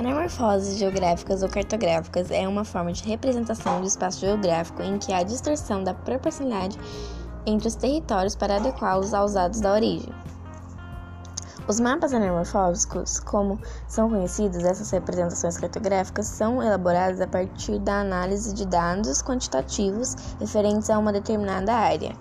Anamorfoses geográficas ou cartográficas é uma forma de representação do espaço geográfico em que há distorção da proporcionalidade entre os territórios para adequá-los aos dados da origem. Os mapas anamorfósicos, como são conhecidos, essas representações cartográficas são elaboradas a partir da análise de dados quantitativos referentes a uma determinada área.